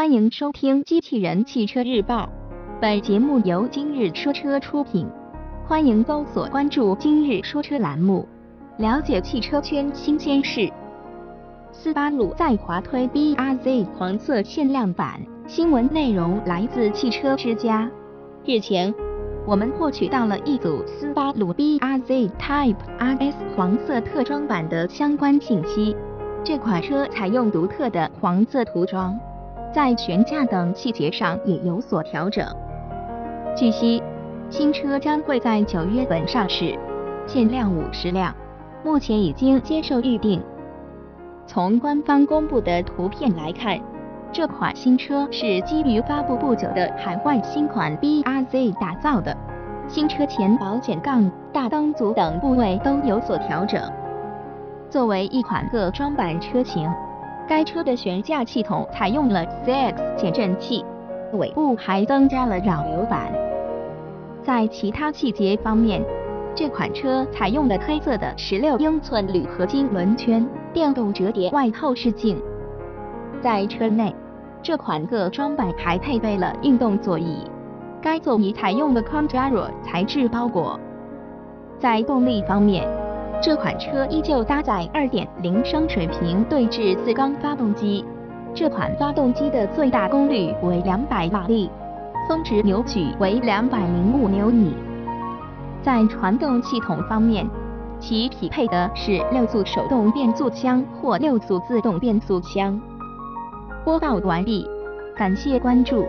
欢迎收听《机器人汽车日报》，本节目由今日说车出品。欢迎搜索关注“今日说车”栏目，了解汽车圈新鲜事。斯巴鲁在华推 BRZ 黄色限量版，新闻内容来自汽车之家。日前，我们获取到了一组斯巴鲁 BRZ Type RS 黄色特装版的相关信息。这款车采用独特的黄色涂装，在悬架等细节上也有所调整。据悉，新车将会在九月份上市，限量五十辆，目前已经接受预定。从官方公布的图片来看，这款新车是基于发布不久的海外新款 BRZ 打造的，新车前保险杠、大灯组等部位都有所调整。作为一款个装版车型，该车的悬架系统采用了 CX 减震器，尾部还增加了扰流板。在其他细节方面，这款车采用了黑色的16英寸铝合金轮圈、电动折叠外后视镜。在车内，这款各装版还配备了运动座椅，该座椅采用了 Condaro 材质包裹。在动力方面，这款车依旧搭载2.0升水平对置四缸发动机，这款发动机的最大功率为200马力，峰值扭矩为205牛米。在传动系统方面，其匹配的是六速手动变速箱或六速自动变速箱。播报完毕，感谢关注。